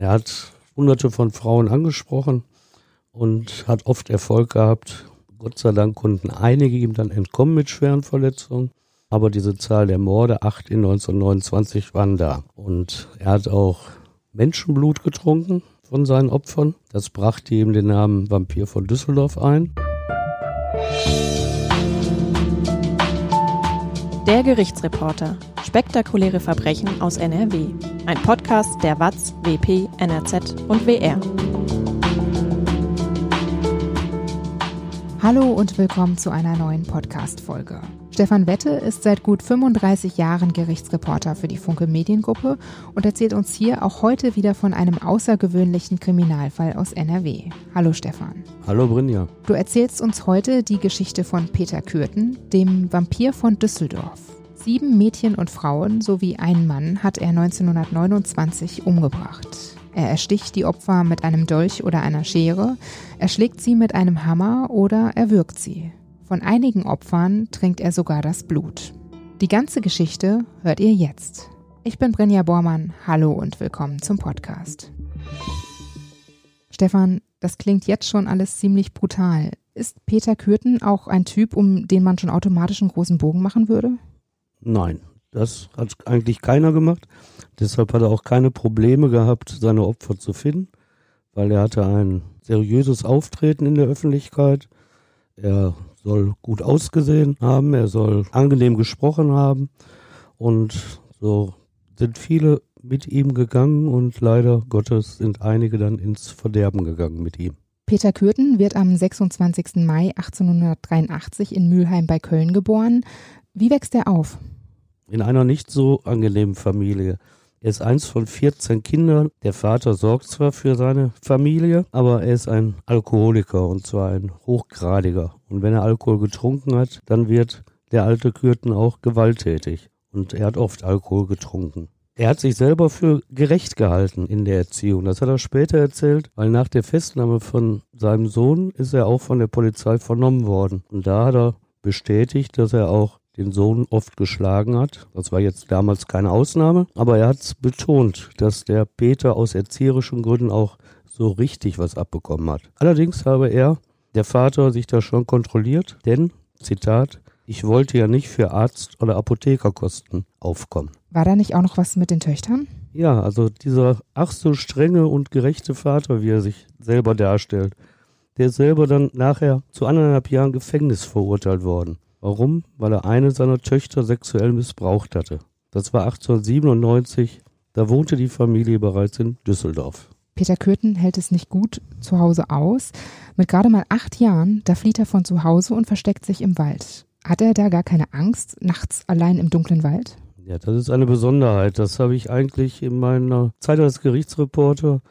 Er hat hunderte von Frauen angesprochen und hat oft Erfolg gehabt. Gott sei Dank konnten einige ihm dann entkommen mit schweren Verletzungen. Aber diese Zahl der Morde, acht in 1929, waren da. Und er hat auch Menschenblut getrunken von seinen Opfern. Das brachte ihm den Namen Vampir von Düsseldorf ein. Der Gerichtsreporter. Spektakuläre Verbrechen aus NRW. Ein Podcast der WAZ, WP, NRZ und WR. Hallo und willkommen zu einer neuen Podcast-Folge. Stefan Wette ist seit gut 35 Jahren Gerichtsreporter für die Funke Mediengruppe und erzählt uns hier auch heute wieder von einem außergewöhnlichen Kriminalfall aus NRW. Hallo Stefan. Hallo Brinja. Du erzählst uns heute die Geschichte von Peter Kürten, dem Vampir von Düsseldorf. Sieben Mädchen und Frauen sowie einen Mann hat er 1929 umgebracht. Er ersticht die Opfer mit einem Dolch oder einer Schere, erschlägt sie mit einem Hammer oder erwürgt sie. Von einigen Opfern trinkt er sogar das Blut. Die ganze Geschichte hört ihr jetzt. Ich bin Brinja Bormann. Hallo und willkommen zum Podcast. Stefan, das klingt jetzt schon alles ziemlich brutal. Ist Peter Kürten auch ein Typ, um den man schon automatisch einen großen Bogen machen würde? Nein, das hat eigentlich keiner gemacht. Deshalb hat er auch keine Probleme gehabt, seine Opfer zu finden, weil er hatte ein seriöses Auftreten in der Öffentlichkeit. Er soll gut ausgesehen haben, er soll angenehm gesprochen haben und so sind viele mit ihm gegangen und leider Gottes sind einige dann ins Verderben gegangen mit ihm. Peter Kürten wird am 26. Mai 1883 in Mülheim bei Köln geboren. Wie wächst er auf? In einer nicht so angenehmen Familie. Er ist eins von 14 Kindern. Der Vater sorgt zwar für seine Familie, aber er ist ein Alkoholiker und zwar ein hochgradiger. Und wenn er Alkohol getrunken hat, dann wird der alte Kürten auch gewalttätig. Und er hat oft Alkohol getrunken. Er hat sich selber für gerecht gehalten in der Erziehung. Das hat er später erzählt, weil nach der Festnahme von seinem Sohn ist er auch von der Polizei vernommen worden. Und da hat er bestätigt, dass er auch den Sohn oft geschlagen hat. Das war jetzt damals keine Ausnahme, aber er hat betont, dass der Peter aus erzieherischen Gründen auch so richtig was abbekommen hat. Allerdings habe er, der Vater, sich da schon kontrolliert, denn, Zitat, ich wollte ja nicht für Arzt- oder Apothekerkosten aufkommen. War da nicht auch noch was mit den Töchtern? Ja, also dieser ach so strenge und gerechte Vater, wie er sich selber darstellt, der ist selber dann nachher zu anderthalb Jahren Gefängnis verurteilt worden. Warum? Weil er eine seiner Töchter sexuell missbraucht hatte. Das war 1897, da wohnte die Familie bereits in Düsseldorf. Peter Kürten hält es nicht gut zu Hause aus. Mit gerade mal acht Jahren, da flieht er von zu Hause und versteckt sich im Wald. Hat er da gar keine Angst, nachts allein im dunklen Wald? Ja, das ist eine Besonderheit. Das habe ich eigentlich in meiner Zeit als Gerichtsreporter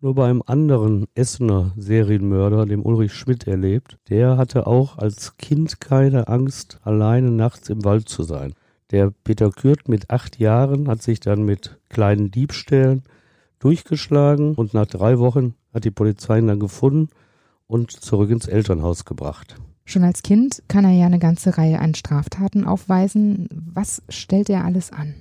nur bei einem anderen Essener Serienmörder, dem Ulrich Schmidt, erlebt. Der hatte auch als Kind keine Angst, alleine nachts im Wald zu sein. Der Peter Kürt mit acht Jahren hat sich dann mit kleinen Diebstählen durchgeschlagen und nach drei Wochen hat die Polizei ihn dann gefunden und zurück ins Elternhaus gebracht. Schon als Kind kann er ja eine ganze Reihe an Straftaten aufweisen. Was stellt er alles an?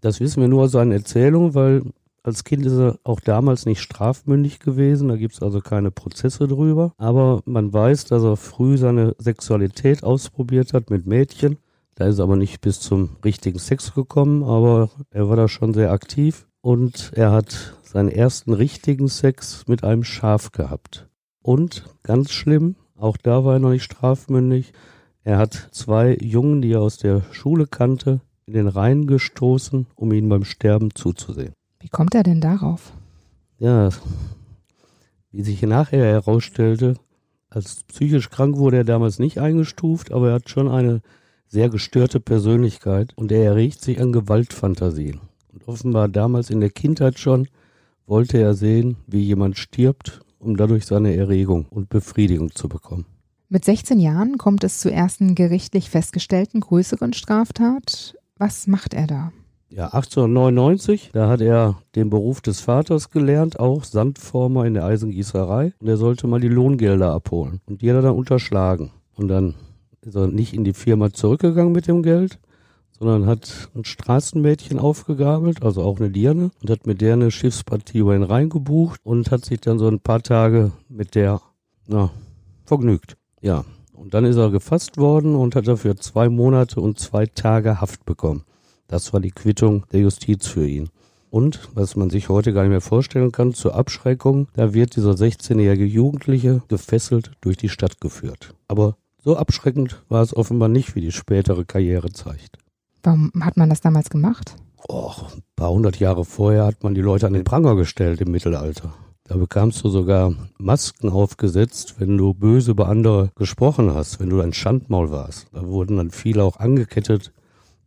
Das wissen wir nur aus seinen Erzählungen, weil als Kind ist er auch damals nicht strafmündig gewesen, da gibt es also keine Prozesse drüber. Aber man weiß, dass er früh seine Sexualität ausprobiert hat mit Mädchen. Da ist er aber nicht bis zum richtigen Sex gekommen, aber er war da schon sehr aktiv und er hat seinen ersten richtigen Sex mit einem Schaf gehabt. Und ganz schlimm, auch da war er noch nicht strafmündig, er hat zwei Jungen, die er aus der Schule kannte, in den Rhein gestoßen, um ihnen beim Sterben zuzusehen. Wie kommt er denn darauf? Ja, wie sich nachher herausstellte, als psychisch krank wurde er damals nicht eingestuft, aber er hat schon eine sehr gestörte Persönlichkeit und er erregt sich an Gewaltfantasien. Und offenbar damals in der Kindheit schon wollte er sehen, wie jemand stirbt, um dadurch seine Erregung und Befriedigung zu bekommen. Mit 16 Jahren kommt es zur ersten gerichtlich festgestellten größeren Straftat. Was macht er da? Ja, 1899, da hat er den Beruf des Vaters gelernt, auch Sandformer in der Eisengießerei. Und er sollte mal die Lohngelder abholen. Und die hat er dann unterschlagen. Und dann ist er nicht in die Firma zurückgegangen mit dem Geld, sondern hat ein Straßenmädchen aufgegabelt, also auch eine Dirne, und hat mit der eine Schiffspartie über ihn reingebucht und hat sich dann so ein paar Tage mit der, na, vergnügt. Ja. Und dann ist er gefasst worden und hat dafür zwei Monate und zwei Tage Haft bekommen. Das war die Quittung der Justiz für ihn. Und, was man sich heute gar nicht mehr vorstellen kann, zur Abschreckung, da wird dieser 16-jährige Jugendliche gefesselt durch die Stadt geführt. Aber so abschreckend war es offenbar nicht, wie die spätere Karriere zeigt. Warum hat man das damals gemacht? Och, ein paar hundert Jahre vorher hat man die Leute an den Pranger gestellt im Mittelalter. Da bekamst du sogar Masken aufgesetzt, wenn du böse über andere gesprochen hast, wenn du ein Schandmaul warst. Da wurden dann viele auch angekettet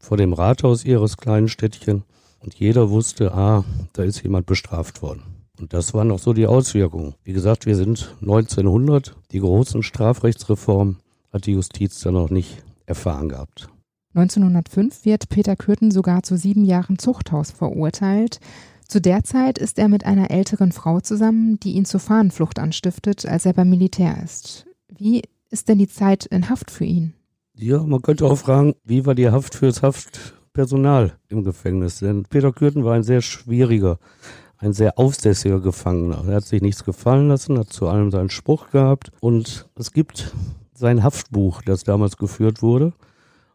vor dem Rathaus ihres kleinen Städtchen und jeder wusste, ah, da ist jemand bestraft worden. Und das waren auch so die Auswirkungen. Wie gesagt, wir sind 1900. Die großen Strafrechtsreformen hat die Justiz dann noch nicht erfahren gehabt. 1905 wird Peter Kürten sogar zu sieben Jahren Zuchthaus verurteilt. Zu der Zeit ist er mit einer älteren Frau zusammen, die ihn zur Fahnenflucht anstiftet, als er beim Militär ist. Wie ist denn die Zeit in Haft für ihn? Ja, man könnte auch fragen, wie war die Haft fürs Haft Personal im Gefängnis. Denn Peter Kürten war ein sehr schwieriger, ein sehr aufsässiger Gefangener. Er hat sich nichts gefallen lassen, hat zu allem seinen Spruch gehabt. Und es gibt sein Haftbuch, das damals geführt wurde.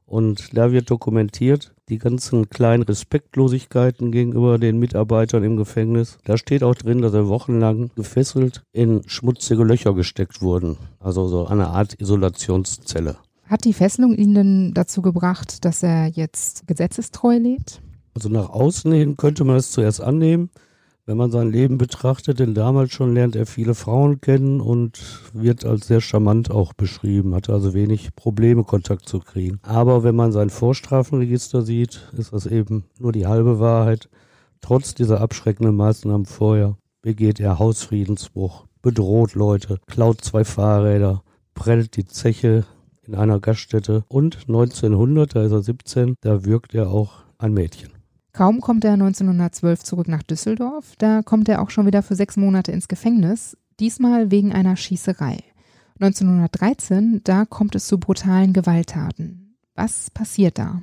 Und da wird dokumentiert die ganzen kleinen Respektlosigkeiten gegenüber den Mitarbeitern im Gefängnis. Da steht auch drin, dass er wochenlang gefesselt in schmutzige Löcher gesteckt wurden. Also so eine Art Isolationszelle. Hat die Fesselung ihn denn dazu gebracht, dass er jetzt gesetzestreu lebt? Also nach außen hin könnte man es zuerst annehmen, wenn man sein Leben betrachtet, denn damals schon lernt er viele Frauen kennen und wird als sehr charmant auch beschrieben, hatte also wenig Probleme, Kontakt zu kriegen. Aber wenn man sein Vorstrafenregister sieht, ist das eben nur die halbe Wahrheit. Trotz dieser abschreckenden Maßnahmen vorher begeht er Hausfriedensbruch, bedroht Leute, klaut zwei Fahrräder, prellt die Zeche in einer Gaststätte und 1900, da ist er 17, da wirkt er auch ein Mädchen. Kaum kommt er 1912 zurück nach Düsseldorf, da kommt er auch schon wieder für sechs Monate ins Gefängnis, diesmal wegen einer Schießerei. 1913, da kommt es zu brutalen Gewalttaten. Was passiert da?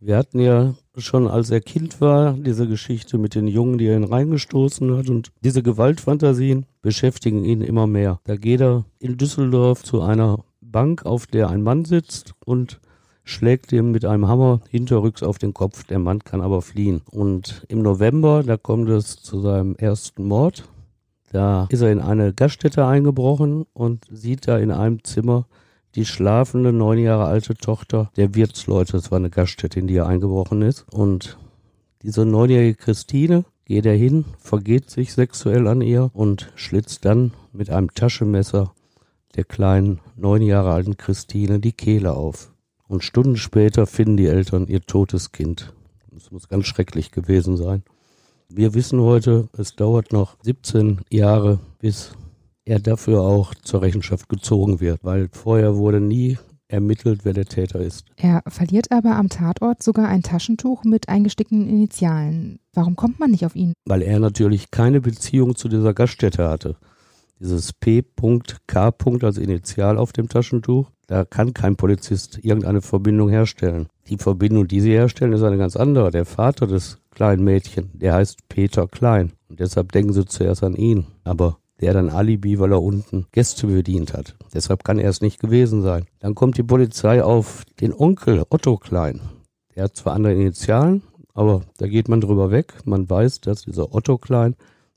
Wir hatten ja schon, als er Kind war, diese Geschichte mit den Jungen, die er ihn reingestoßen hat. Und diese Gewaltfantasien beschäftigen ihn immer mehr. Da geht er in Düsseldorf zu einer Bank, auf der ein Mann sitzt und schlägt ihm mit einem Hammer hinterrücks auf den Kopf. Der Mann kann aber fliehen. Und im November, da kommt es zu seinem ersten Mord. Da ist er in eine Gaststätte eingebrochen und sieht da in einem Zimmer die schlafende neun Jahre alte Tochter der Wirtsleute. Das war eine Gaststätte, in die er eingebrochen ist. Und diese neunjährige Christine geht er hin, vergeht sich sexuell an ihr und schlitzt dann mit einem Taschenmesser der kleinen neun Jahre alten Christine die Kehle auf. Und Stunden später finden die Eltern ihr totes Kind. Das muss ganz schrecklich gewesen sein. Wir wissen heute, es dauert noch 17 Jahre, bis er dafür auch zur Rechenschaft gezogen wird, weil vorher wurde nie ermittelt, wer der Täter ist. Er verliert aber am Tatort sogar ein Taschentuch mit eingestickten Initialen. Warum kommt man nicht auf ihn? Weil er natürlich keine Beziehung zu dieser Gaststätte hatte dieses P.K. als Initial auf dem Taschentuch. Da kann kein Polizist irgendeine Verbindung herstellen. Die Verbindung, die sie herstellen, ist eine ganz andere. Der Vater des kleinen Mädchen, der heißt Peter Klein. Und deshalb denken sie zuerst an ihn. Aber der hat ein Alibi, weil er unten Gäste bedient hat. Deshalb kann er es nicht gewesen sein. Dann kommt die Polizei auf den Onkel Otto Klein. Der hat zwar andere Initialen, aber da geht man drüber weg. Man weiß, dass dieser Otto Klein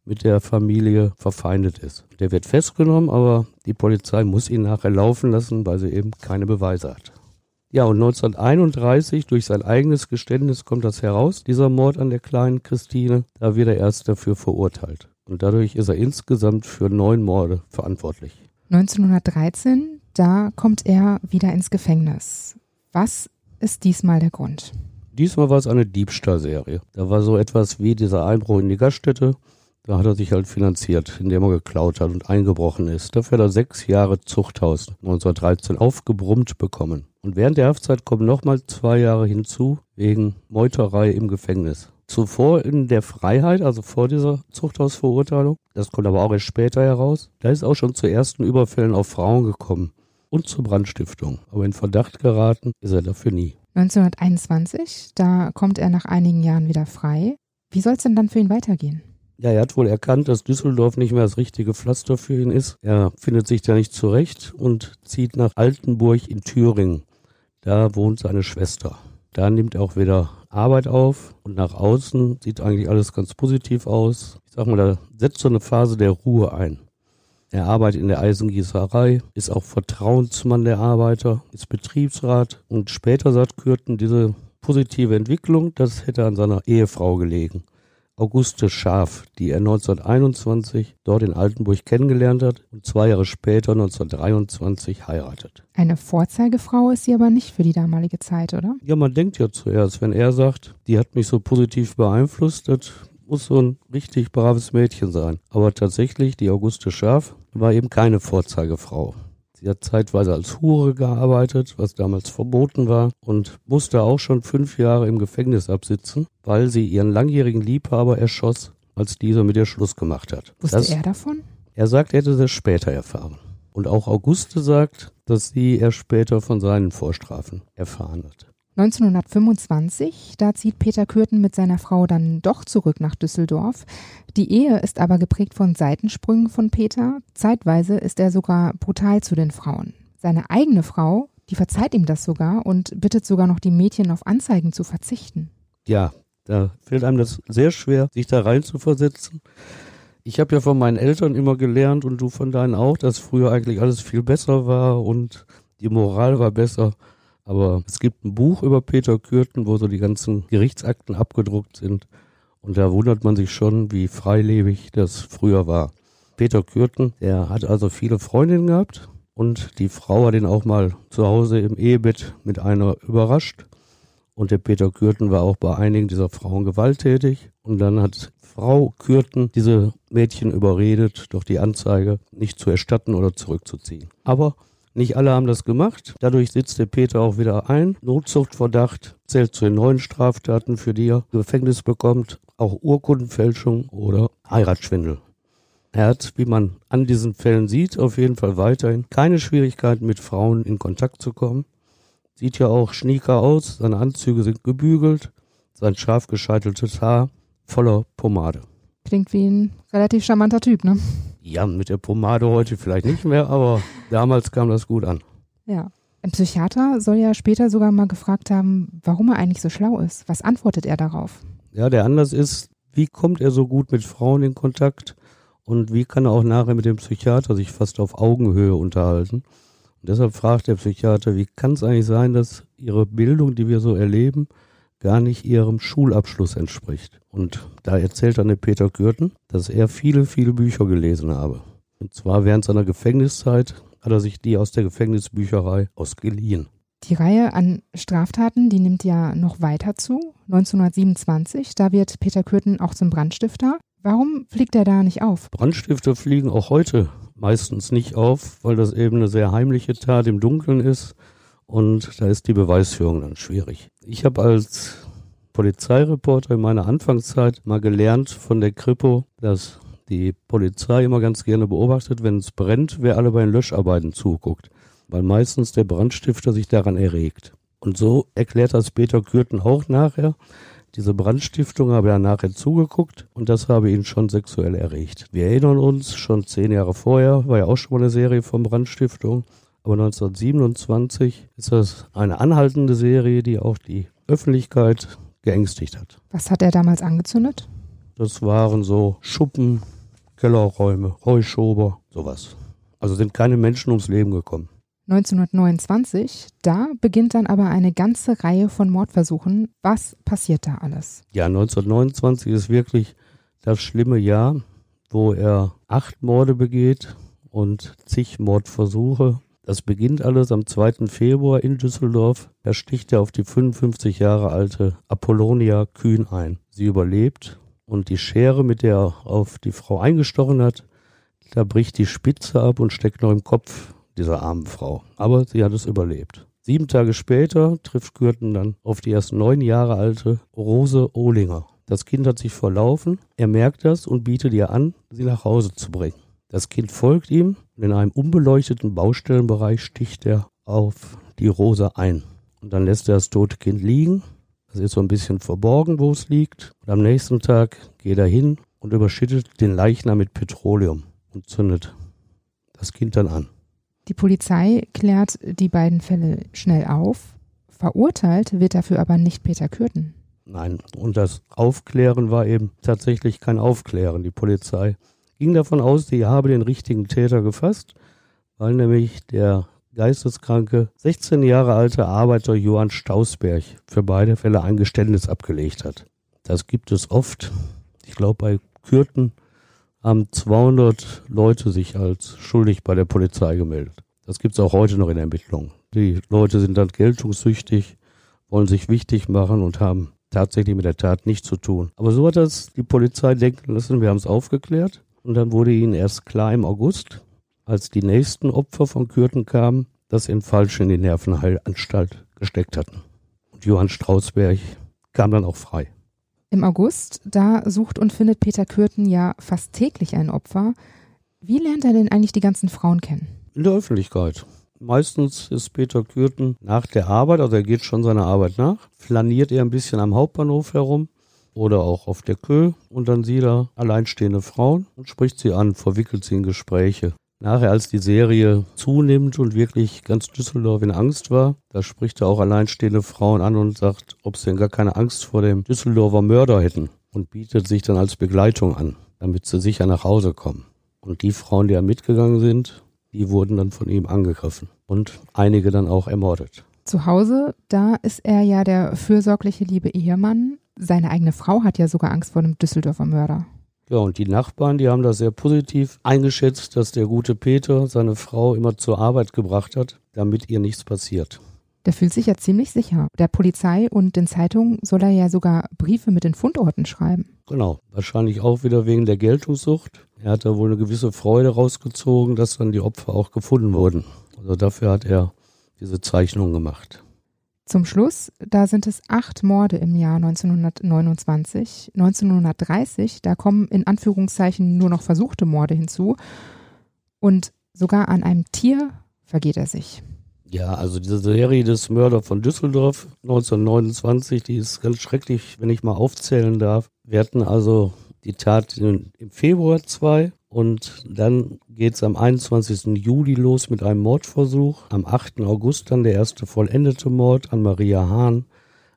mit der Familie verfeindet ist. Der wird festgenommen, aber die Polizei muss ihn nachher laufen lassen, weil sie eben keine Beweise hat. Ja, und 1931 durch sein eigenes Geständnis kommt das heraus, dieser Mord an der kleinen Christine. Da wird er erst dafür verurteilt. Und dadurch ist er insgesamt für neun Morde verantwortlich. 1913, da kommt er wieder ins Gefängnis. Was ist diesmal der Grund? Diesmal war es eine Diebstahlserie. Da war so etwas wie dieser Einbruch in die Gaststätte da hat er sich halt finanziert, indem er geklaut hat und eingebrochen ist. Dafür hat er sechs Jahre Zuchthaus 1913 aufgebrummt bekommen. Und während der Haftzeit kommen nochmal zwei Jahre hinzu wegen Meuterei im Gefängnis. Zuvor in der Freiheit, also vor dieser Zuchthausverurteilung, das kommt aber auch erst später heraus, da ist auch schon zu ersten Überfällen auf Frauen gekommen und zur Brandstiftung. Aber in Verdacht geraten ist er dafür nie. 1921, da kommt er nach einigen Jahren wieder frei. Wie soll es denn dann für ihn weitergehen? Ja, er hat wohl erkannt, dass Düsseldorf nicht mehr das richtige Pflaster für ihn ist. Er findet sich da nicht zurecht und zieht nach Altenburg in Thüringen. Da wohnt seine Schwester. Da nimmt er auch wieder Arbeit auf und nach außen sieht eigentlich alles ganz positiv aus. Ich sag mal, da setzt so eine Phase der Ruhe ein. Er arbeitet in der Eisengießerei, ist auch Vertrauensmann der Arbeiter, ist Betriebsrat und später sagt Kürten, diese positive Entwicklung, das hätte an seiner Ehefrau gelegen. Auguste Schaf, die er 1921 dort in Altenburg kennengelernt hat und zwei Jahre später 1923 heiratet. Eine Vorzeigefrau ist sie aber nicht für die damalige Zeit, oder? Ja, man denkt ja zuerst, wenn er sagt, die hat mich so positiv beeinflusst, das muss so ein richtig braves Mädchen sein. Aber tatsächlich, die Auguste Schaf war eben keine Vorzeigefrau. Sie hat zeitweise als Hure gearbeitet, was damals verboten war, und musste auch schon fünf Jahre im Gefängnis absitzen, weil sie ihren langjährigen Liebhaber erschoss, als dieser mit ihr Schluss gemacht hat. Wusste das, er davon? Er sagt, er hätte das später erfahren. Und auch Auguste sagt, dass sie erst später von seinen Vorstrafen erfahren hat. 1925, da zieht Peter Kürten mit seiner Frau dann doch zurück nach Düsseldorf. Die Ehe ist aber geprägt von Seitensprüngen von Peter. Zeitweise ist er sogar brutal zu den Frauen. Seine eigene Frau, die verzeiht ihm das sogar und bittet sogar noch die Mädchen auf Anzeigen zu verzichten. Ja, da fällt einem das sehr schwer, sich da rein zu versetzen. Ich habe ja von meinen Eltern immer gelernt und du von deinen auch, dass früher eigentlich alles viel besser war und die Moral war besser. Aber es gibt ein Buch über Peter Kürten, wo so die ganzen Gerichtsakten abgedruckt sind. Und da wundert man sich schon, wie freilebig das früher war. Peter Kürten, der hat also viele Freundinnen gehabt und die Frau hat ihn auch mal zu Hause im Ehebett mit einer überrascht. Und der Peter Kürten war auch bei einigen dieser Frauen gewalttätig. Und dann hat Frau Kürten diese Mädchen überredet, doch die Anzeige nicht zu erstatten oder zurückzuziehen. Aber nicht alle haben das gemacht. Dadurch sitzt der Peter auch wieder ein. Notzuchtverdacht zählt zu den neuen Straftaten, für die er Gefängnis bekommt. Auch Urkundenfälschung oder Heiratsschwindel. Er hat, wie man an diesen Fällen sieht, auf jeden Fall weiterhin keine Schwierigkeiten mit Frauen in Kontakt zu kommen. Sieht ja auch schnieker aus, seine Anzüge sind gebügelt, sein scharf gescheiteltes Haar voller Pomade. Klingt wie ein relativ charmanter Typ, ne? Ja, mit der Pomade heute vielleicht nicht mehr, aber damals kam das gut an. Ja. Ein Psychiater soll ja später sogar mal gefragt haben, warum er eigentlich so schlau ist. Was antwortet er darauf? Ja, der Anlass ist, wie kommt er so gut mit Frauen in Kontakt und wie kann er auch nachher mit dem Psychiater sich fast auf Augenhöhe unterhalten. Und deshalb fragt der Psychiater, wie kann es eigentlich sein, dass ihre Bildung, die wir so erleben, gar nicht ihrem Schulabschluss entspricht. Und da erzählt dann der Peter Kürten, dass er viele, viele Bücher gelesen habe. Und zwar während seiner Gefängniszeit hat er sich die aus der Gefängnisbücherei ausgeliehen. Die Reihe an Straftaten, die nimmt ja noch weiter zu. 1927, da wird Peter Kürten auch zum Brandstifter. Warum fliegt er da nicht auf? Brandstifter fliegen auch heute meistens nicht auf, weil das eben eine sehr heimliche Tat im Dunkeln ist und da ist die Beweisführung dann schwierig. Ich habe als Polizeireporter in meiner Anfangszeit mal gelernt von der Kripo, dass die Polizei immer ganz gerne beobachtet, wenn es brennt, wer alle bei den Löscharbeiten zuguckt, weil meistens der Brandstifter sich daran erregt. Und so erklärt das Peter Kürten auch nachher. Diese Brandstiftung habe er nachher zugeguckt und das habe ihn schon sexuell erregt. Wir erinnern uns, schon zehn Jahre vorher war ja auch schon mal eine Serie von Brandstiftung aber 1927 ist das eine anhaltende Serie, die auch die Öffentlichkeit geängstigt hat. Was hat er damals angezündet? Das waren so Schuppen, Kellerräume, Heuschober, sowas. Also sind keine Menschen ums Leben gekommen. 1929, da beginnt dann aber eine ganze Reihe von Mordversuchen. Was passiert da alles? Ja, 1929 ist wirklich das schlimme Jahr, wo er acht Morde begeht und zig Mordversuche das beginnt alles am 2. Februar in Düsseldorf. Da sticht er auf die 55 Jahre alte Apollonia Kühn ein. Sie überlebt und die Schere, mit der er auf die Frau eingestochen hat, da bricht die Spitze ab und steckt noch im Kopf dieser armen Frau. Aber sie hat es überlebt. Sieben Tage später trifft Kürten dann auf die erst neun Jahre alte Rose Ohlinger. Das Kind hat sich verlaufen, er merkt das und bietet ihr an, sie nach Hause zu bringen. Das Kind folgt ihm in einem unbeleuchteten Baustellenbereich sticht er auf die Rose ein. Und dann lässt er das tote Kind liegen. Das ist so ein bisschen verborgen, wo es liegt. Und am nächsten Tag geht er hin und überschüttet den Leichnam mit Petroleum und zündet das Kind dann an. Die Polizei klärt die beiden Fälle schnell auf. Verurteilt wird dafür aber nicht Peter Kürten. Nein, und das Aufklären war eben tatsächlich kein Aufklären. Die Polizei ging davon aus, sie habe den richtigen Täter gefasst, weil nämlich der geisteskranke 16 Jahre alte Arbeiter Johann Stausberg für beide Fälle ein Geständnis abgelegt hat. Das gibt es oft. Ich glaube, bei Kürten haben 200 Leute sich als schuldig bei der Polizei gemeldet. Das gibt es auch heute noch in Ermittlungen. Die Leute sind dann geltungssüchtig, wollen sich wichtig machen und haben tatsächlich mit der Tat nichts zu tun. Aber so hat das die Polizei denken lassen, wir haben es aufgeklärt. Und dann wurde ihnen erst klar im August, als die nächsten Opfer von Kürten kamen, dass sie ihn falsch in die Nervenheilanstalt gesteckt hatten. Und Johann Strausberg kam dann auch frei. Im August, da sucht und findet Peter Kürten ja fast täglich ein Opfer. Wie lernt er denn eigentlich die ganzen Frauen kennen? In der Öffentlichkeit. Meistens ist Peter Kürten nach der Arbeit, also er geht schon seiner Arbeit nach, flaniert er ein bisschen am Hauptbahnhof herum oder auch auf der Kö und dann sieht er alleinstehende Frauen und spricht sie an, verwickelt sie in Gespräche. Nachher, als die Serie zunimmt und wirklich ganz Düsseldorf in Angst war, da spricht er auch alleinstehende Frauen an und sagt, ob sie denn gar keine Angst vor dem Düsseldorfer Mörder hätten und bietet sich dann als Begleitung an, damit sie sicher nach Hause kommen. Und die Frauen, die da mitgegangen sind, die wurden dann von ihm angegriffen und einige dann auch ermordet. Zu Hause, da ist er ja der fürsorgliche liebe Ehemann. Seine eigene Frau hat ja sogar Angst vor dem Düsseldorfer Mörder. Ja, und die Nachbarn, die haben das sehr positiv eingeschätzt, dass der gute Peter seine Frau immer zur Arbeit gebracht hat, damit ihr nichts passiert. Der fühlt sich ja ziemlich sicher. Der Polizei und den Zeitungen soll er ja sogar Briefe mit den Fundorten schreiben. Genau, wahrscheinlich auch wieder wegen der Geltungssucht. Er hat da wohl eine gewisse Freude rausgezogen, dass dann die Opfer auch gefunden wurden. Also dafür hat er diese Zeichnung gemacht. Zum Schluss, da sind es acht Morde im Jahr 1929. 1930, da kommen in Anführungszeichen nur noch versuchte Morde hinzu. Und sogar an einem Tier vergeht er sich. Ja, also diese Serie des Mörder von Düsseldorf 1929, die ist ganz schrecklich, wenn ich mal aufzählen darf. Wir hatten also die Tat im Februar 2, und dann geht es am 21. Juli los mit einem Mordversuch. Am 8. August dann der erste vollendete Mord an Maria Hahn.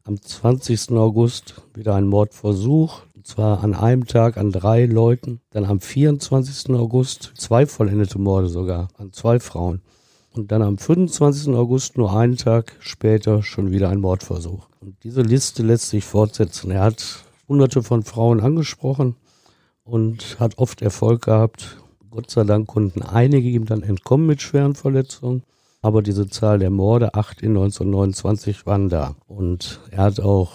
Am 20. August wieder ein Mordversuch. Und zwar an einem Tag an drei Leuten. Dann am 24. August zwei vollendete Morde sogar an zwei Frauen. Und dann am 25. August, nur einen Tag später, schon wieder ein Mordversuch. Und diese Liste lässt sich fortsetzen. Er hat hunderte von Frauen angesprochen und hat oft Erfolg gehabt. Gott sei Dank konnten einige ihm dann entkommen mit schweren Verletzungen. Aber diese Zahl der Morde, acht in 1929, waren da. Und er hat auch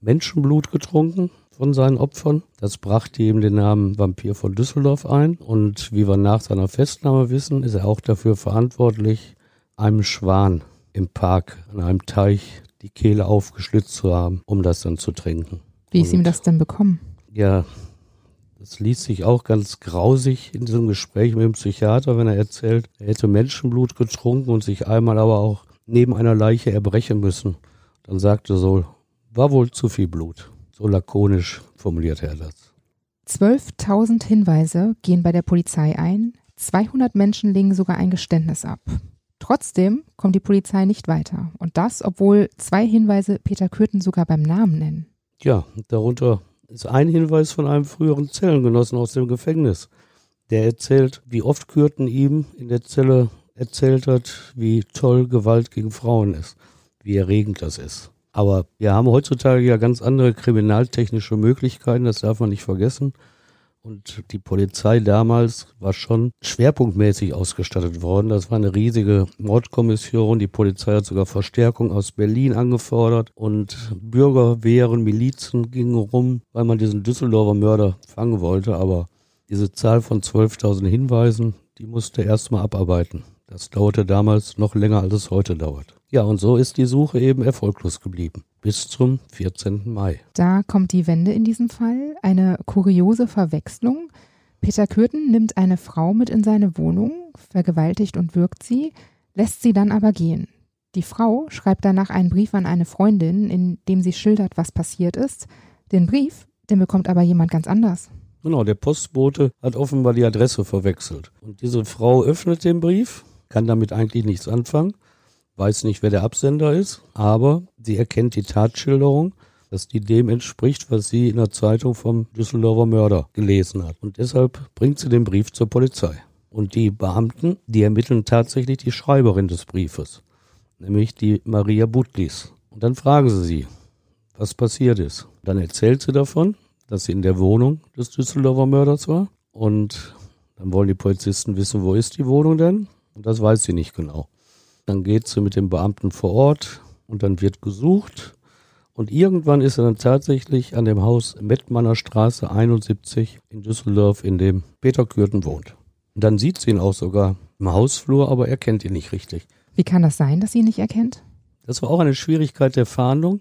Menschenblut getrunken von seinen Opfern. Das brachte ihm den Namen Vampir von Düsseldorf ein. Und wie wir nach seiner Festnahme wissen, ist er auch dafür verantwortlich, einem Schwan im Park an einem Teich die Kehle aufgeschlitzt zu haben, um das dann zu trinken. Wie ist ihm das denn bekommen? Ja, das liest sich auch ganz grausig in diesem Gespräch mit dem Psychiater, wenn er erzählt, er hätte Menschenblut getrunken und sich einmal aber auch neben einer Leiche erbrechen müssen. Dann sagte so, war wohl zu viel Blut. So lakonisch formuliert er das. 12.000 Hinweise gehen bei der Polizei ein, 200 Menschen legen sogar ein Geständnis ab. Trotzdem kommt die Polizei nicht weiter. Und das, obwohl zwei Hinweise Peter Kürten sogar beim Namen nennen. Ja, darunter ist ein Hinweis von einem früheren Zellengenossen aus dem Gefängnis. Der erzählt, wie oft Kürten ihm in der Zelle erzählt hat, wie toll Gewalt gegen Frauen ist, wie erregend das ist. Aber wir haben heutzutage ja ganz andere kriminaltechnische Möglichkeiten, das darf man nicht vergessen. Und die Polizei damals war schon schwerpunktmäßig ausgestattet worden. Das war eine riesige Mordkommission. Die Polizei hat sogar Verstärkung aus Berlin angefordert und Bürgerwehren, Milizen gingen rum, weil man diesen Düsseldorfer Mörder fangen wollte. Aber diese Zahl von 12.000 Hinweisen, die musste erstmal abarbeiten. Das dauerte damals noch länger, als es heute dauert. Ja, und so ist die Suche eben erfolglos geblieben. Bis zum 14. Mai. Da kommt die Wende in diesem Fall. Eine kuriose Verwechslung. Peter Kürten nimmt eine Frau mit in seine Wohnung, vergewaltigt und wirkt sie, lässt sie dann aber gehen. Die Frau schreibt danach einen Brief an eine Freundin, in dem sie schildert, was passiert ist. Den Brief, den bekommt aber jemand ganz anders. Genau, der Postbote hat offenbar die Adresse verwechselt. Und diese Frau öffnet den Brief, kann damit eigentlich nichts anfangen, weiß nicht, wer der Absender ist, aber sie erkennt die Tatschilderung, dass die dem entspricht, was sie in der Zeitung vom Düsseldorfer Mörder gelesen hat. Und deshalb bringt sie den Brief zur Polizei. Und die Beamten, die ermitteln tatsächlich die Schreiberin des Briefes, nämlich die Maria Butlis. Und dann fragen sie sie, was passiert ist. Dann erzählt sie davon, dass sie in der Wohnung des Düsseldorfer Mörders war. Und dann wollen die Polizisten wissen, wo ist die Wohnung denn? Und das weiß sie nicht genau. Dann geht sie mit dem Beamten vor Ort und dann wird gesucht. Und irgendwann ist er dann tatsächlich an dem Haus Mettmanner Straße 71 in Düsseldorf, in dem Peter Kürten wohnt. Und dann sieht sie ihn auch sogar im Hausflur, aber er kennt ihn nicht richtig. Wie kann das sein, dass sie ihn nicht erkennt? Das war auch eine Schwierigkeit der Fahndung,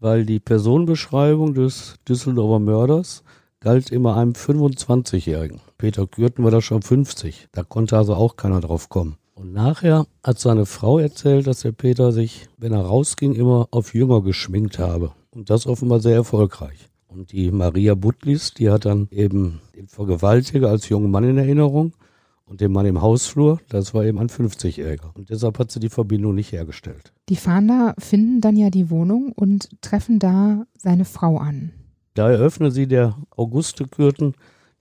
weil die Personenbeschreibung des Düsseldorfer Mörders galt immer einem 25-Jährigen. Peter Kürten war da schon 50. Da konnte also auch keiner drauf kommen. Und nachher hat seine Frau erzählt, dass der Peter sich, wenn er rausging, immer auf Jünger geschminkt habe. Und das offenbar sehr erfolgreich. Und die Maria Butlis, die hat dann eben den Vergewaltiger als jungen Mann in Erinnerung und den Mann im Hausflur, das war eben ein 50-Jähriger. Und deshalb hat sie die Verbindung nicht hergestellt. Die Fahnder finden dann ja die Wohnung und treffen da seine Frau an. Da eröffnen sie der Auguste Kürten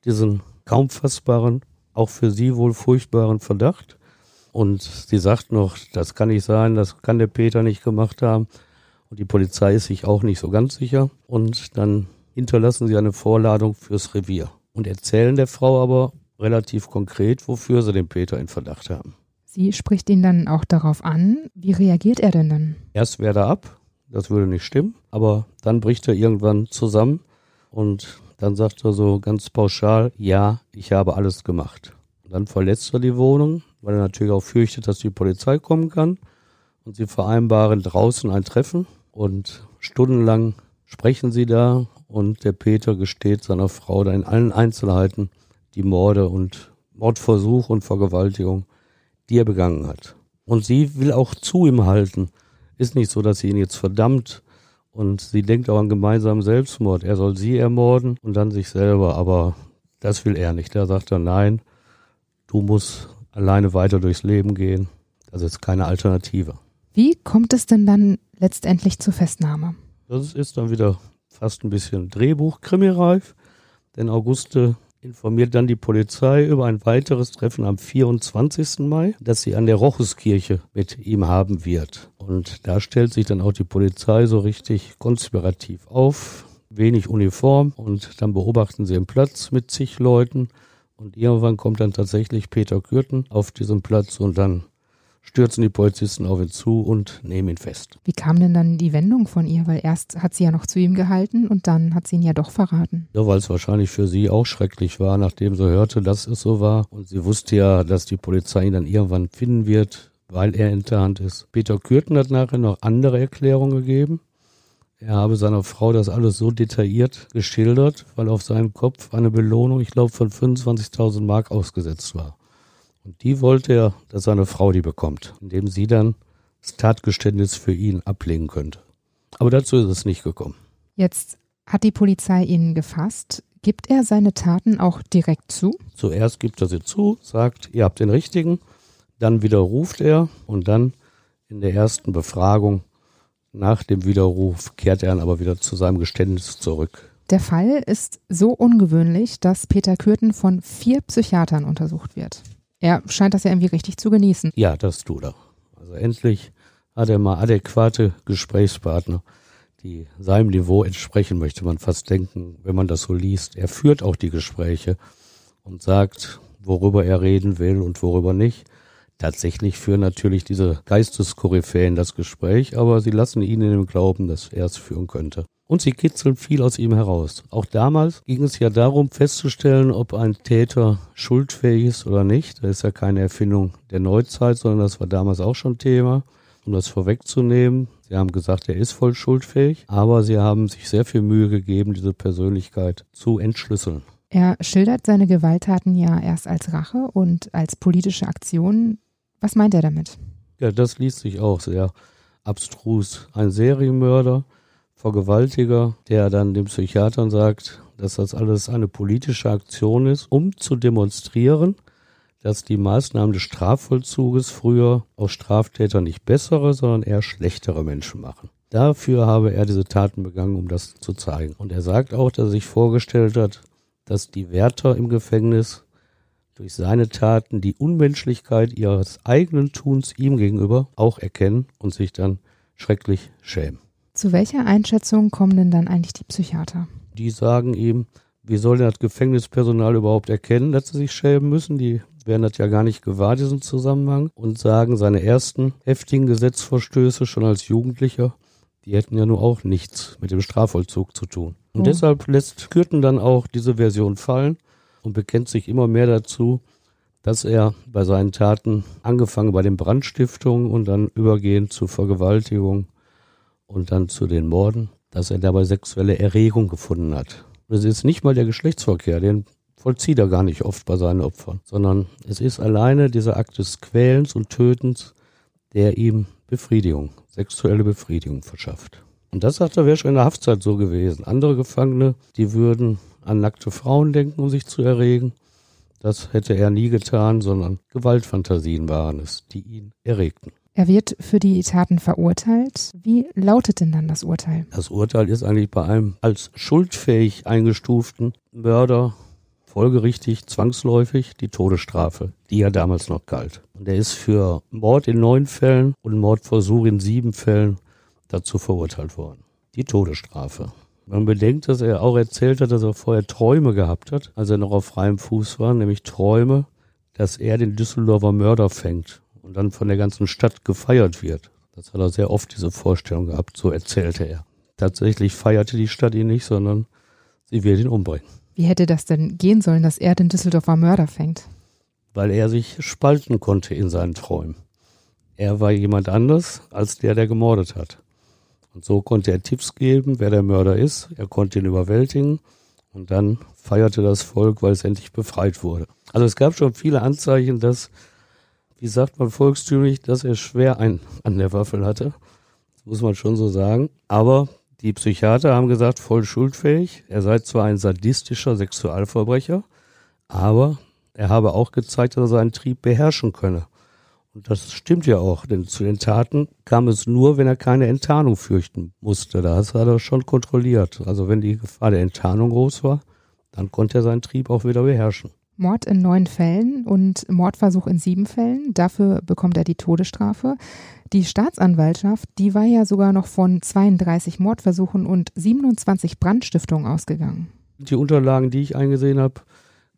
diesen kaum fassbaren, auch für sie wohl furchtbaren Verdacht. Und sie sagt noch, das kann nicht sein, das kann der Peter nicht gemacht haben. Und die Polizei ist sich auch nicht so ganz sicher. Und dann hinterlassen sie eine Vorladung fürs Revier und erzählen der Frau aber, relativ konkret, wofür sie den Peter in Verdacht haben. Sie spricht ihn dann auch darauf an. Wie reagiert er denn dann? Erst wehrt er ab, das würde nicht stimmen, aber dann bricht er irgendwann zusammen und dann sagt er so ganz pauschal, ja, ich habe alles gemacht. Dann verlässt er die Wohnung, weil er natürlich auch fürchtet, dass die Polizei kommen kann. Und sie vereinbaren draußen ein Treffen und stundenlang sprechen sie da und der Peter gesteht seiner Frau da in allen Einzelheiten, die Morde und Mordversuch und Vergewaltigung, die er begangen hat. Und sie will auch zu ihm halten. Ist nicht so, dass sie ihn jetzt verdammt und sie denkt auch an gemeinsamen Selbstmord. Er soll sie ermorden und dann sich selber, aber das will er nicht. Da sagt er, nein, du musst alleine weiter durchs Leben gehen. Das ist keine Alternative. Wie kommt es denn dann letztendlich zur Festnahme? Das ist dann wieder fast ein bisschen Drehbuch-Krimireif, denn Auguste informiert dann die Polizei über ein weiteres Treffen am 24. Mai, das sie an der Rochuskirche mit ihm haben wird. Und da stellt sich dann auch die Polizei so richtig konspirativ auf, wenig Uniform und dann beobachten sie den Platz mit zig Leuten und irgendwann kommt dann tatsächlich Peter Kürten auf diesen Platz und dann stürzen die Polizisten auf ihn zu und nehmen ihn fest. Wie kam denn dann die Wendung von ihr? Weil erst hat sie ja noch zu ihm gehalten und dann hat sie ihn ja doch verraten. Ja, weil es wahrscheinlich für sie auch schrecklich war, nachdem sie hörte, dass es so war. Und sie wusste ja, dass die Polizei ihn dann irgendwann finden wird, weil er in der Hand ist. Peter Kürten hat nachher noch andere Erklärungen gegeben. Er habe seiner Frau das alles so detailliert geschildert, weil auf seinen Kopf eine Belohnung, ich glaube, von 25.000 Mark ausgesetzt war. Und die wollte er, dass seine Frau die bekommt, indem sie dann das Tatgeständnis für ihn ablegen könnte. Aber dazu ist es nicht gekommen. Jetzt hat die Polizei ihn gefasst. Gibt er seine Taten auch direkt zu? Zuerst gibt er sie zu, sagt, ihr habt den richtigen, dann widerruft er und dann in der ersten Befragung nach dem Widerruf kehrt er dann aber wieder zu seinem Geständnis zurück. Der Fall ist so ungewöhnlich, dass Peter Kürten von vier Psychiatern untersucht wird. Er scheint das ja irgendwie richtig zu genießen. Ja, das tut er. Also endlich hat er mal adäquate Gesprächspartner, die seinem Niveau entsprechen, möchte man fast denken, wenn man das so liest. Er führt auch die Gespräche und sagt, worüber er reden will und worüber nicht. Tatsächlich führen natürlich diese Geisteskoryphäen das Gespräch, aber sie lassen ihn in dem Glauben, dass er es führen könnte und sie kitzeln viel aus ihm heraus. Auch damals ging es ja darum festzustellen, ob ein Täter schuldfähig ist oder nicht. Das ist ja keine Erfindung der Neuzeit, sondern das war damals auch schon Thema. Um das vorwegzunehmen, sie haben gesagt, er ist voll schuldfähig, aber sie haben sich sehr viel Mühe gegeben, diese Persönlichkeit zu entschlüsseln. Er schildert seine Gewalttaten ja erst als Rache und als politische Aktion. Was meint er damit? Ja, das liest sich auch sehr abstrus. Ein Serienmörder, Vergewaltiger, der dann dem Psychiatern sagt, dass das alles eine politische Aktion ist, um zu demonstrieren, dass die Maßnahmen des Strafvollzuges früher aus Straftätern nicht bessere, sondern eher schlechtere Menschen machen. Dafür habe er diese Taten begangen, um das zu zeigen. Und er sagt auch, dass er sich vorgestellt hat, dass die Wärter im Gefängnis durch seine Taten die Unmenschlichkeit ihres eigenen Tuns ihm gegenüber auch erkennen und sich dann schrecklich schämen. Zu welcher Einschätzung kommen denn dann eigentlich die Psychiater? Die sagen ihm, wie soll denn das Gefängnispersonal überhaupt erkennen, dass sie sich schämen müssen? Die werden das ja gar nicht gewahrt, diesen Zusammenhang, und sagen, seine ersten heftigen Gesetzverstöße schon als Jugendlicher, die hätten ja nur auch nichts mit dem Strafvollzug zu tun. Und oh. deshalb lässt Kürten dann auch diese Version fallen und bekennt sich immer mehr dazu, dass er bei seinen Taten angefangen bei den Brandstiftungen und dann übergehend zu Vergewaltigung und dann zu den Morden, dass er dabei sexuelle Erregung gefunden hat. Das ist nicht mal der Geschlechtsverkehr, den vollzieht er gar nicht oft bei seinen Opfern, sondern es ist alleine dieser Akt des Quälens und Tötens, der ihm Befriedigung, sexuelle Befriedigung verschafft. Und das sagt er, wäre schon in der Haftzeit so gewesen. Andere Gefangene, die würden an nackte Frauen denken, um sich zu erregen. Das hätte er nie getan, sondern Gewaltfantasien waren es, die ihn erregten. Er wird für die Taten verurteilt. Wie lautet denn dann das Urteil? Das Urteil ist eigentlich bei einem als schuldfähig eingestuften Mörder folgerichtig zwangsläufig die Todesstrafe, die ja damals noch galt. Und er ist für Mord in neun Fällen und Mordversuch in sieben Fällen dazu verurteilt worden. Die Todesstrafe. Man bedenkt, dass er auch erzählt hat, dass er vorher Träume gehabt hat, als er noch auf freiem Fuß war, nämlich Träume, dass er den Düsseldorfer Mörder fängt und dann von der ganzen Stadt gefeiert wird. Das hat er sehr oft diese Vorstellung gehabt, so erzählte er. Tatsächlich feierte die Stadt ihn nicht, sondern sie wird ihn umbringen. Wie hätte das denn gehen sollen, dass er den Düsseldorfer Mörder fängt? Weil er sich spalten konnte in seinen Träumen. Er war jemand anders als der, der gemordet hat. Und so konnte er Tipps geben, wer der Mörder ist. Er konnte ihn überwältigen. Und dann feierte das Volk, weil es endlich befreit wurde. Also es gab schon viele Anzeichen, dass, wie sagt man volkstümlich, dass er schwer ein an der Waffel hatte. Das muss man schon so sagen. Aber die Psychiater haben gesagt, voll schuldfähig. Er sei zwar ein sadistischer Sexualverbrecher, aber er habe auch gezeigt, dass er seinen Trieb beherrschen könne. Und das stimmt ja auch, denn zu den Taten kam es nur, wenn er keine Enttarnung fürchten musste. Das hat er schon kontrolliert. Also wenn die Gefahr der Enttarnung groß war, dann konnte er seinen Trieb auch wieder beherrschen. Mord in neun Fällen und Mordversuch in sieben Fällen. Dafür bekommt er die Todesstrafe. Die Staatsanwaltschaft, die war ja sogar noch von 32 Mordversuchen und 27 Brandstiftungen ausgegangen. Die Unterlagen, die ich eingesehen habe,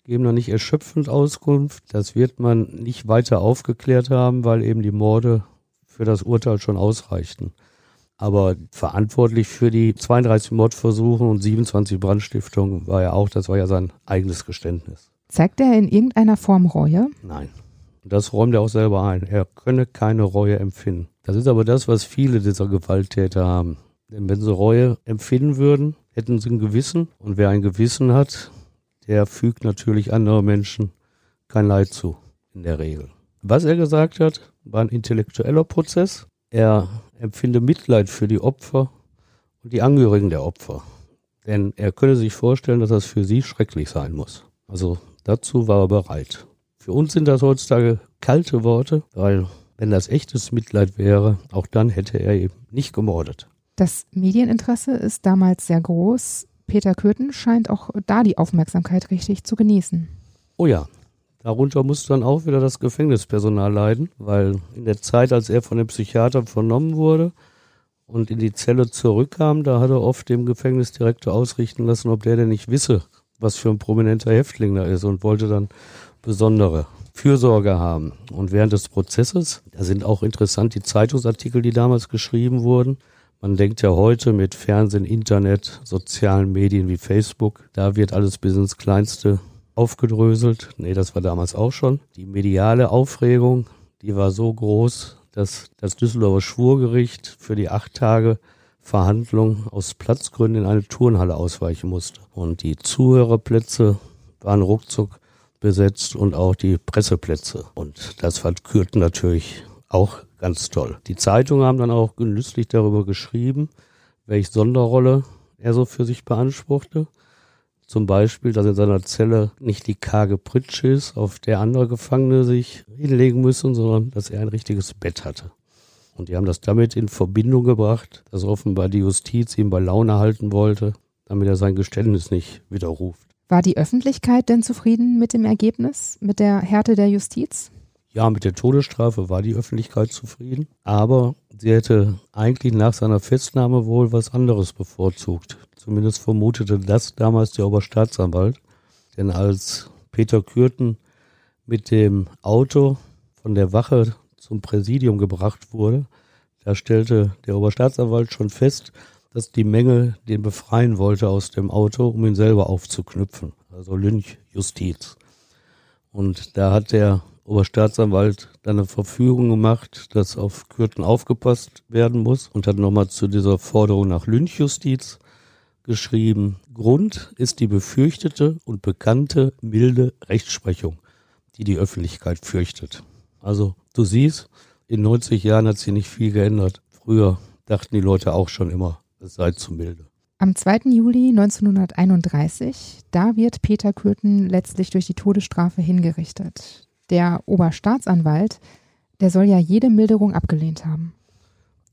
geben noch nicht erschöpfend Auskunft. Das wird man nicht weiter aufgeklärt haben, weil eben die Morde für das Urteil schon ausreichten. Aber verantwortlich für die 32 Mordversuche und 27 Brandstiftungen war er auch, das war ja sein eigenes Geständnis. Zeigt er in irgendeiner Form Reue? Nein. Das räumt er auch selber ein. Er könne keine Reue empfinden. Das ist aber das, was viele dieser Gewalttäter haben. Denn wenn sie Reue empfinden würden, hätten sie ein Gewissen. Und wer ein Gewissen hat, der fügt natürlich anderen Menschen kein Leid zu, in der Regel. Was er gesagt hat, war ein intellektueller Prozess. Er empfinde Mitleid für die Opfer und die Angehörigen der Opfer. Denn er könne sich vorstellen, dass das für sie schrecklich sein muss. Also dazu war er bereit. Für uns sind das heutzutage kalte Worte, weil wenn das echtes Mitleid wäre, auch dann hätte er eben nicht gemordet. Das Medieninteresse ist damals sehr groß. Peter Kürten scheint auch da die Aufmerksamkeit richtig zu genießen. Oh ja, darunter musste dann auch wieder das Gefängnispersonal leiden, weil in der Zeit, als er von dem Psychiater vernommen wurde und in die Zelle zurückkam, da hat er oft dem Gefängnisdirektor ausrichten lassen, ob der denn nicht wisse, was für ein prominenter Häftling da ist und wollte dann besondere Fürsorge haben. Und während des Prozesses, da sind auch interessant die Zeitungsartikel, die damals geschrieben wurden, man denkt ja heute mit Fernsehen, Internet, sozialen Medien wie Facebook, da wird alles bis ins Kleinste aufgedröselt. Nee, das war damals auch schon. Die mediale Aufregung, die war so groß, dass das Düsseldorfer Schwurgericht für die acht Tage Verhandlung aus Platzgründen in eine Turnhalle ausweichen musste. Und die Zuhörerplätze waren ruckzuck besetzt und auch die Presseplätze. Und das fand Kürten natürlich auch ganz toll. Die Zeitungen haben dann auch genüsslich darüber geschrieben, welche Sonderrolle er so für sich beanspruchte. Zum Beispiel, dass in seiner Zelle nicht die karge Pritsche ist, auf der andere Gefangene sich hinlegen müssen, sondern dass er ein richtiges Bett hatte. Und die haben das damit in Verbindung gebracht, dass offenbar die Justiz ihn bei Laune halten wollte, damit er sein Geständnis nicht widerruft. War die Öffentlichkeit denn zufrieden mit dem Ergebnis, mit der Härte der Justiz? Ja, mit der Todesstrafe war die Öffentlichkeit zufrieden, aber sie hätte eigentlich nach seiner Festnahme wohl was anderes bevorzugt. Zumindest vermutete das damals der Oberstaatsanwalt. Denn als Peter Kürten mit dem Auto von der Wache zum Präsidium gebracht wurde, da stellte der Oberstaatsanwalt schon fest, dass die Menge den befreien wollte aus dem Auto, um ihn selber aufzuknüpfen. Also Lynchjustiz. Und da hat der Oberstaatsanwalt dann eine Verfügung gemacht, dass auf Kürten aufgepasst werden muss und hat nochmal zu dieser Forderung nach Lynchjustiz geschrieben. Grund ist die befürchtete und bekannte milde Rechtsprechung, die die Öffentlichkeit fürchtet. Also du siehst, in 90 Jahren hat sich nicht viel geändert. Früher dachten die Leute auch schon immer, es sei zu milde. Am 2. Juli 1931, da wird Peter Kürten letztlich durch die Todesstrafe hingerichtet. Der Oberstaatsanwalt, der soll ja jede Milderung abgelehnt haben.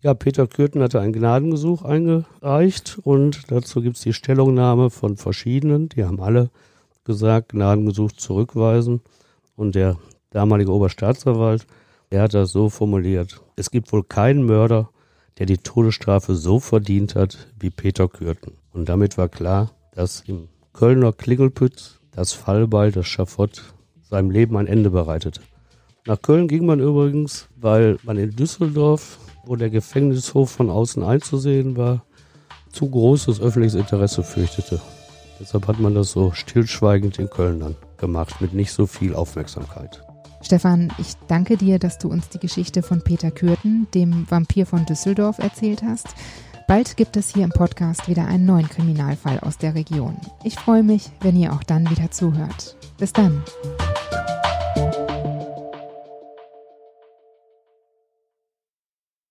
Ja, Peter Kürten hatte ein Gnadengesuch eingereicht und dazu gibt es die Stellungnahme von verschiedenen. Die haben alle gesagt, Gnadengesuch zurückweisen. Und der damalige Oberstaatsanwalt, der hat das so formuliert. Es gibt wohl keinen Mörder, der die Todesstrafe so verdient hat wie Peter Kürten. Und damit war klar, dass im Kölner Klingelpütz das Fallbeil, das Schafott, seinem Leben ein Ende bereitete. Nach Köln ging man übrigens, weil man in Düsseldorf, wo der Gefängnishof von außen einzusehen war, zu großes öffentliches Interesse fürchtete. Deshalb hat man das so stillschweigend in Köln dann gemacht, mit nicht so viel Aufmerksamkeit. Stefan, ich danke dir, dass du uns die Geschichte von Peter Kürten, dem Vampir von Düsseldorf, erzählt hast. Bald gibt es hier im Podcast wieder einen neuen Kriminalfall aus der Region. Ich freue mich, wenn ihr auch dann wieder zuhört. Bis dann.